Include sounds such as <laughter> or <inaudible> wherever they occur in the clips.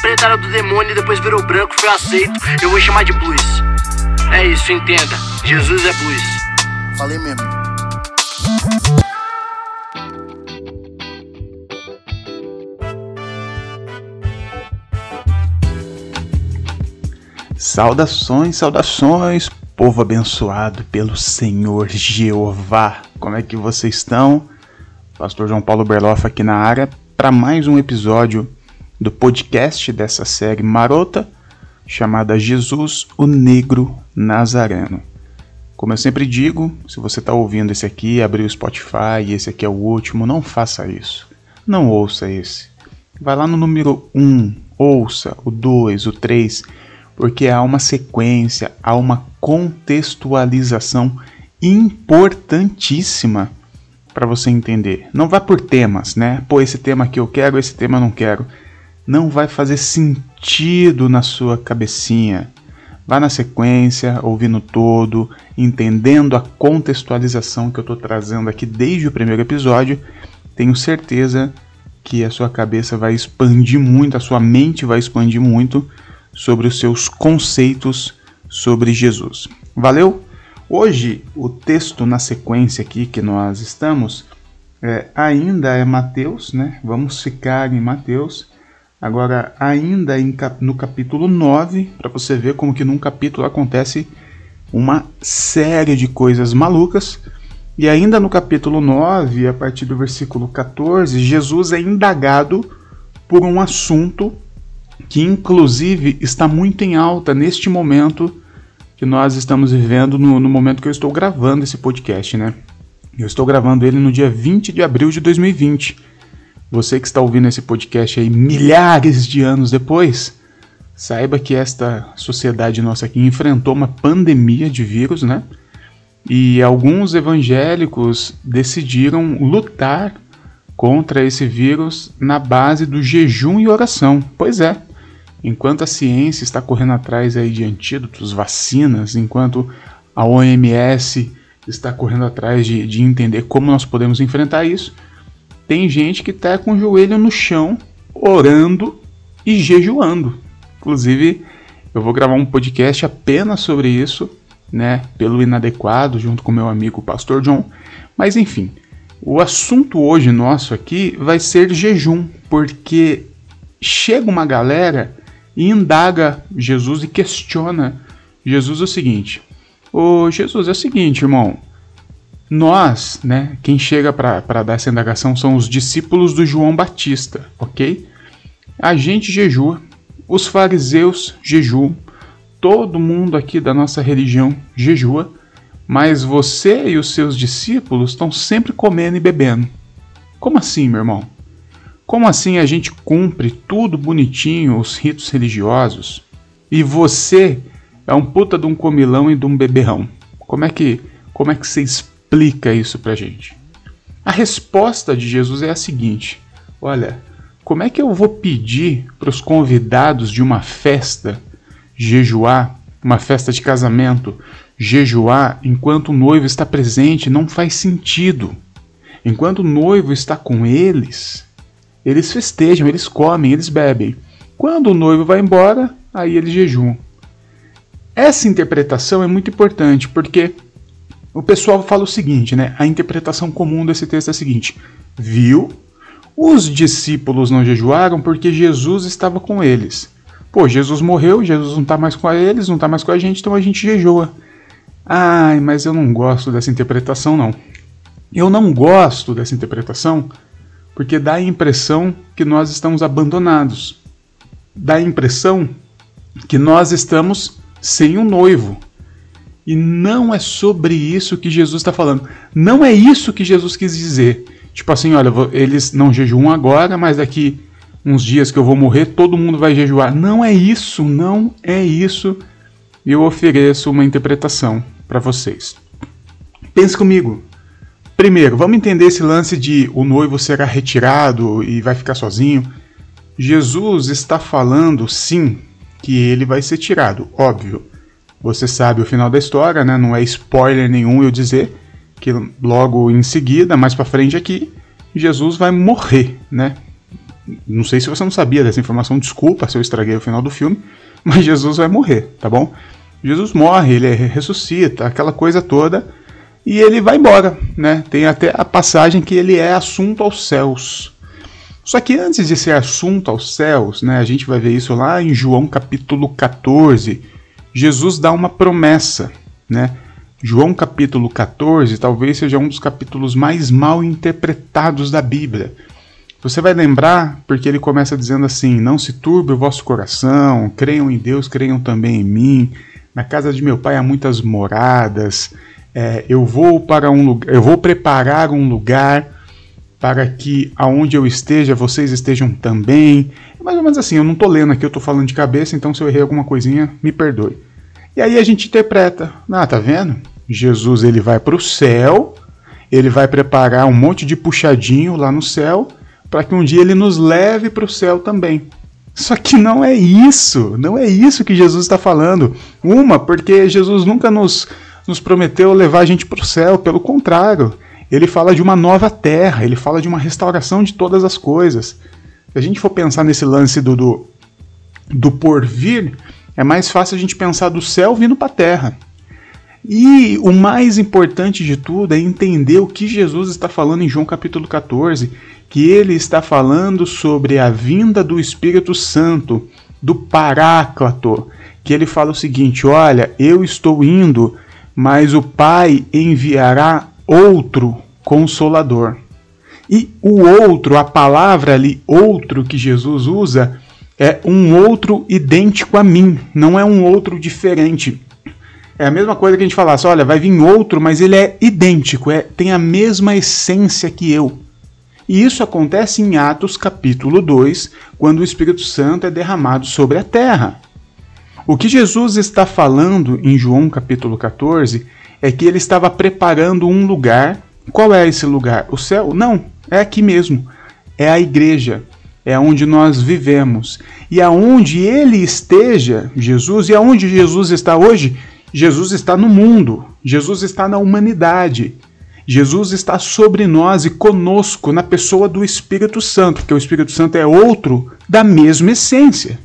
preta era do demônio e depois virou branco, foi aceito. Eu vou chamar de blues. É isso, entenda. Jesus é blues. Falei mesmo. Saudações, saudações, povo abençoado pelo Senhor Jeová. Como é que vocês estão? Pastor João Paulo Berloff aqui na área para mais um episódio do podcast dessa série marota chamada Jesus, o Negro Nazareno. Como eu sempre digo, se você está ouvindo esse aqui, abriu o Spotify e esse aqui é o último, não faça isso. Não ouça esse. Vai lá no número 1, ouça o 2, o 3, porque há uma sequência, há uma contextualização importantíssima para você entender. Não vá por temas, né? Pô, esse tema aqui eu quero, esse tema eu não quero. Não vai fazer sentido na sua cabecinha. Vá na sequência, ouvindo todo, entendendo a contextualização que eu estou trazendo aqui desde o primeiro episódio. Tenho certeza que a sua cabeça vai expandir muito, a sua mente vai expandir muito sobre os seus conceitos sobre Jesus. Valeu? Hoje, o texto na sequência aqui que nós estamos é, ainda é Mateus, né? Vamos ficar em Mateus. Agora, ainda em, no capítulo 9, para você ver como que num capítulo acontece uma série de coisas malucas. E ainda no capítulo 9, a partir do versículo 14, Jesus é indagado por um assunto que inclusive está muito em alta neste momento que nós estamos vivendo no, no, momento que eu estou gravando esse podcast, né? Eu estou gravando ele no dia 20 de abril de 2020. Você que está ouvindo esse podcast aí milhares de anos depois, saiba que esta sociedade nossa aqui enfrentou uma pandemia de vírus, né? E alguns evangélicos decidiram lutar contra esse vírus na base do jejum e oração. Pois é, enquanto a ciência está correndo atrás aí de antídotos, vacinas, enquanto a OMS está correndo atrás de, de entender como nós podemos enfrentar isso, tem gente que está com o joelho no chão, orando e jejuando. Inclusive, eu vou gravar um podcast apenas sobre isso, né, pelo inadequado, junto com meu amigo Pastor John. Mas enfim, o assunto hoje nosso aqui vai ser jejum, porque chega uma galera e indaga Jesus e questiona Jesus o seguinte: Ô Jesus, é o seguinte, irmão. Nós, né, quem chega para dar essa indagação são os discípulos do João Batista, ok? A gente jejua, os fariseus jejuam, todo mundo aqui da nossa religião jejua, mas você e os seus discípulos estão sempre comendo e bebendo. Como assim, meu irmão? Como assim a gente cumpre tudo bonitinho, os ritos religiosos, e você é um puta de um comilão e de um beberrão? Como é que, como é que você explica isso pra gente? A resposta de Jesus é a seguinte: olha, como é que eu vou pedir para os convidados de uma festa jejuar, uma festa de casamento, jejuar enquanto o noivo está presente? Não faz sentido. Enquanto o noivo está com eles, eles festejam, eles comem, eles bebem. Quando o noivo vai embora, aí eles jejuam. Essa interpretação é muito importante porque o pessoal fala o seguinte, né? A interpretação comum desse texto é a seguinte: viu? Os discípulos não jejuaram porque Jesus estava com eles. Pô, Jesus morreu, Jesus não está mais com eles, não está mais com a gente, então a gente jejua. Ai, mas eu não gosto dessa interpretação, não. Eu não gosto dessa interpretação porque dá a impressão que nós estamos abandonados. Dá a impressão que nós estamos sem um noivo. E não é sobre isso que Jesus está falando. Não é isso que Jesus quis dizer. Tipo assim, olha, eles não jejuam agora, mas daqui uns dias que eu vou morrer, todo mundo vai jejuar. Não é isso, não é isso. Eu ofereço uma interpretação para vocês. Pense comigo. Primeiro, vamos entender esse lance de o noivo será retirado e vai ficar sozinho. Jesus está falando, sim, que ele vai ser tirado, óbvio. Você sabe o final da história, né? Não é spoiler nenhum eu dizer que logo em seguida, mais para frente aqui, Jesus vai morrer, né? não sei se você não sabia dessa informação, desculpa se eu estraguei o final do filme, <laughs> mas Jesus vai morrer, tá bom? Jesus morre, ele ressuscita, aquela coisa toda, e ele vai embora, né? Tem até a passagem que ele é assunto aos céus. Só que antes de ser assunto aos céus, né, a gente vai ver isso lá em João capítulo 14. Jesus dá uma promessa, né? João capítulo 14 talvez seja um dos capítulos mais mal interpretados da Bíblia. Você vai lembrar porque ele começa dizendo assim: Não se turbe o vosso coração, creiam em Deus, creiam também em mim. Na casa de meu pai há muitas moradas. É, eu vou para um lugar, eu vou preparar um lugar para que aonde eu esteja, vocês estejam também. Mais ou menos assim, eu não estou lendo aqui, eu estou falando de cabeça, então se eu errei alguma coisinha, me perdoe. E aí a gente interpreta, ah, tá vendo? Jesus ele vai para o céu, ele vai preparar um monte de puxadinho lá no céu, para que um dia ele nos leve para o céu também. Só que não é isso, não é isso que Jesus está falando. Uma, porque Jesus nunca nos, nos prometeu levar a gente para o céu, pelo contrário, ele fala de uma nova terra, ele fala de uma restauração de todas as coisas. Se a gente for pensar nesse lance do, do, do porvir, é mais fácil a gente pensar do céu vindo para a terra. E o mais importante de tudo é entender o que Jesus está falando em João capítulo 14, que ele está falando sobre a vinda do Espírito Santo, do Paráclato, que ele fala o seguinte: olha, eu estou indo, mas o Pai enviará outro consolador. E o outro, a palavra ali, outro que Jesus usa, é um outro idêntico a mim, não é um outro diferente. É a mesma coisa que a gente falasse, olha, vai vir outro, mas ele é idêntico, é, tem a mesma essência que eu. E isso acontece em Atos capítulo 2, quando o Espírito Santo é derramado sobre a terra. O que Jesus está falando em João capítulo 14 é que ele estava preparando um lugar. Qual é esse lugar? O céu? Não, é aqui mesmo. É a igreja. É onde nós vivemos. E aonde ele esteja, Jesus, e aonde Jesus está hoje? Jesus está no mundo. Jesus está na humanidade. Jesus está sobre nós e conosco na pessoa do Espírito Santo, porque o Espírito Santo é outro da mesma essência.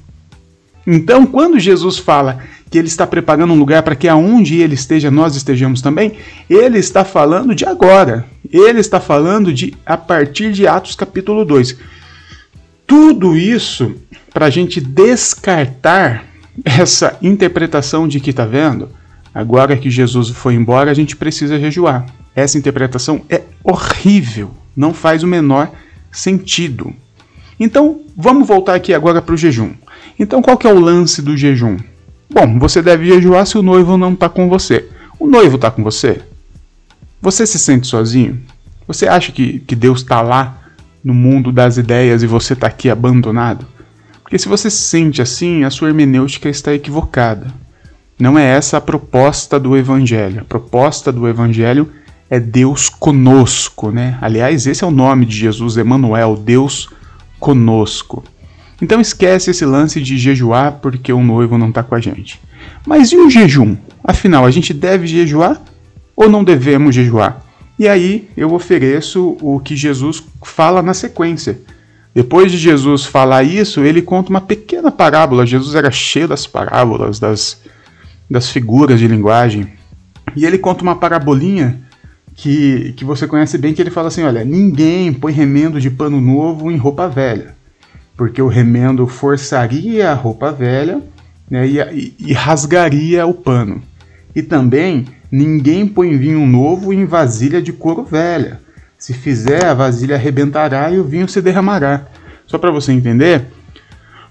Então, quando Jesus fala que ele está preparando um lugar para que aonde ele esteja, nós estejamos também, ele está falando de agora. Ele está falando de a partir de Atos capítulo 2. Tudo isso para a gente descartar essa interpretação de que está vendo, agora que Jesus foi embora, a gente precisa jejuar. Essa interpretação é horrível, não faz o menor sentido. Então, vamos voltar aqui agora para o jejum. Então, qual que é o lance do jejum? Bom, você deve jejuar se o noivo não está com você. O noivo está com você? Você se sente sozinho? Você acha que, que Deus está lá no mundo das ideias e você está aqui abandonado? Porque se você se sente assim, a sua hermenêutica está equivocada. Não é essa a proposta do Evangelho. A proposta do Evangelho é Deus conosco, né? Aliás, esse é o nome de Jesus, Emmanuel, Deus conosco. Então esquece esse lance de jejuar porque o noivo não está com a gente. Mas e o jejum? Afinal, a gente deve jejuar ou não devemos jejuar? E aí eu ofereço o que Jesus fala na sequência. Depois de Jesus falar isso, ele conta uma pequena parábola. Jesus era cheio das parábolas, das, das figuras de linguagem. E ele conta uma parabolinha que, que você conhece bem, que ele fala assim: olha, ninguém põe remendo de pano novo em roupa velha porque o remendo forçaria a roupa velha né, e, e, rasgaria o pano. E também ninguém põe vinho novo em vasilha de couro velha. Se fizer, a vasilha arrebentará e o vinho se derramará. Só para você entender,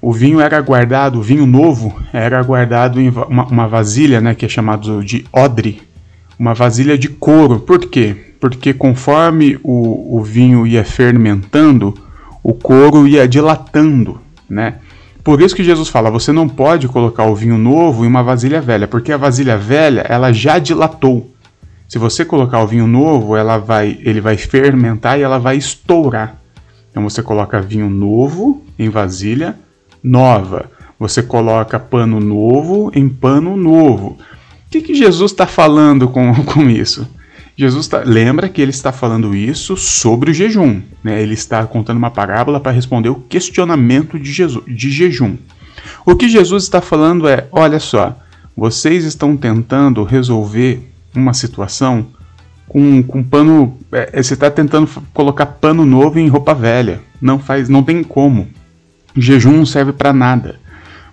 o vinho era guardado, o vinho novo era guardado em uma, uma vasilha, né, que é chamado de odre, uma vasilha de couro. Por quê? Porque conforme o, o vinho ia fermentando, o couro ia dilatando, né? Por isso que Jesus fala, você não pode colocar o vinho novo em uma vasilha velha, porque a vasilha velha, ela já dilatou. Se você colocar o vinho novo, ela vai, ele vai fermentar e ela vai estourar. Então você coloca vinho novo em vasilha nova. Você coloca pano novo em pano novo. O que, que Jesus está falando com, <laughs> com isso? Jesus tá, lembra que ele está falando isso sobre o jejum. Né? Ele está contando uma parábola para responder o questionamento de, Jesus, de jejum. O que Jesus está falando é: olha só, vocês estão tentando resolver uma situação com, com pano. É, é você está tentando colocar pano novo em roupa velha. Não faz, não tem como. Jejum não serve para nada.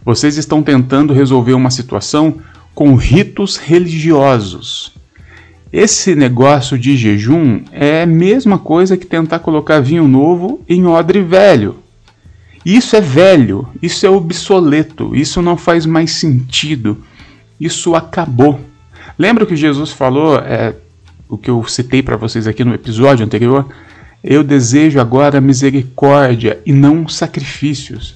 Vocês estão tentando resolver uma situação com ritos religiosos. Esse negócio de jejum é a mesma coisa que tentar colocar vinho novo em odre velho. Isso é velho, isso é obsoleto, isso não faz mais sentido, isso acabou. Lembra que Jesus falou, é, o que eu citei para vocês aqui no episódio anterior? Eu desejo agora misericórdia e não sacrifícios.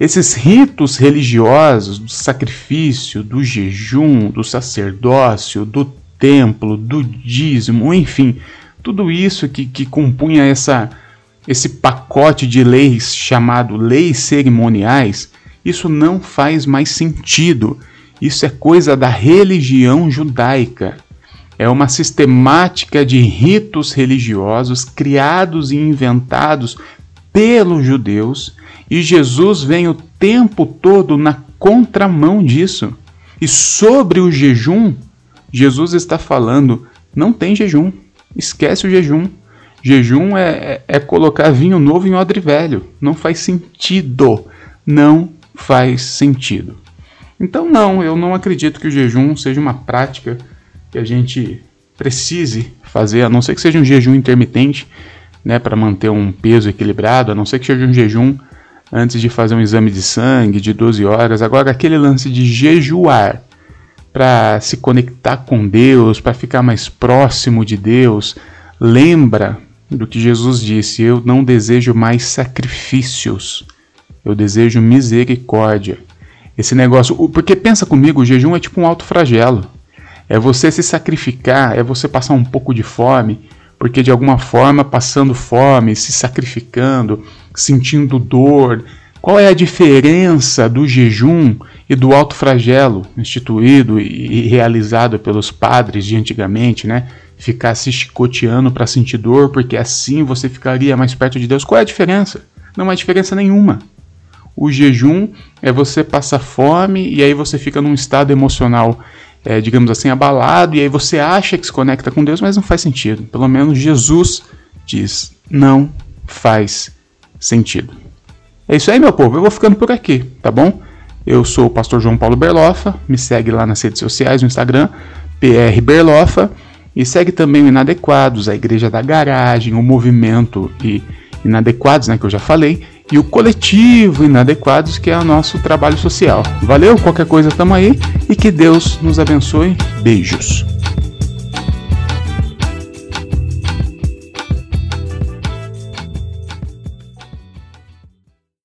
Esses ritos religiosos do sacrifício, do jejum, do sacerdócio, do templo, do dízimo, enfim, tudo isso que, que compunha essa, esse pacote de leis chamado leis cerimoniais, isso não faz mais sentido. Isso é coisa da religião judaica. É uma sistemática de ritos religiosos criados e inventados pelos judeus, e Jesus vem o tempo todo na contramão disso. E sobre o jejum, Jesus está falando: não tem jejum, esquece o jejum. Jejum é, é, é, colocar vinho novo em odre velho. Não faz sentido. Não faz sentido. Então, não, eu não acredito que o jejum seja uma prática que a gente precise fazer, a não ser que seja um jejum intermitente, né, para manter um peso equilibrado, a não ser que seja um jejum antes de fazer um exame de sangue de 12 horas. Agora, aquele lance de jejuar para se conectar com Deus, para ficar mais próximo de Deus, lembra do que Jesus disse: Eu não desejo mais sacrifícios, eu desejo misericórdia. Esse negócio, porque pensa comigo, o jejum é tipo um alto flagelo. É você se sacrificar, é você passar um pouco de fome, porque de alguma forma, passando fome, se sacrificando, sentindo dor, qual é a diferença do jejum e do alto flagelo instituído e realizado pelos padres de antigamente, né? Ficar se chicoteando para sentir dor, porque assim você ficaria mais perto de Deus. Qual é a diferença? Não há diferença nenhuma. O jejum é você passar fome e aí você fica num estado emocional, é, digamos assim, abalado, e aí você acha que se conecta com Deus, mas não faz sentido. Pelo menos Jesus diz: não faz sentido. É isso aí, meu povo. Eu vou ficando por aqui, tá bom? Eu sou o pastor João Paulo Berlofa. Me segue lá nas redes sociais, no Instagram, PR Berlofa. E segue também o Inadequados, a Igreja da Garagem, o Movimento e Inadequados, né, que eu já falei, e o Coletivo Inadequados, que é o nosso trabalho social. Valeu, qualquer coisa tamo aí e que Deus nos abençoe. Beijos.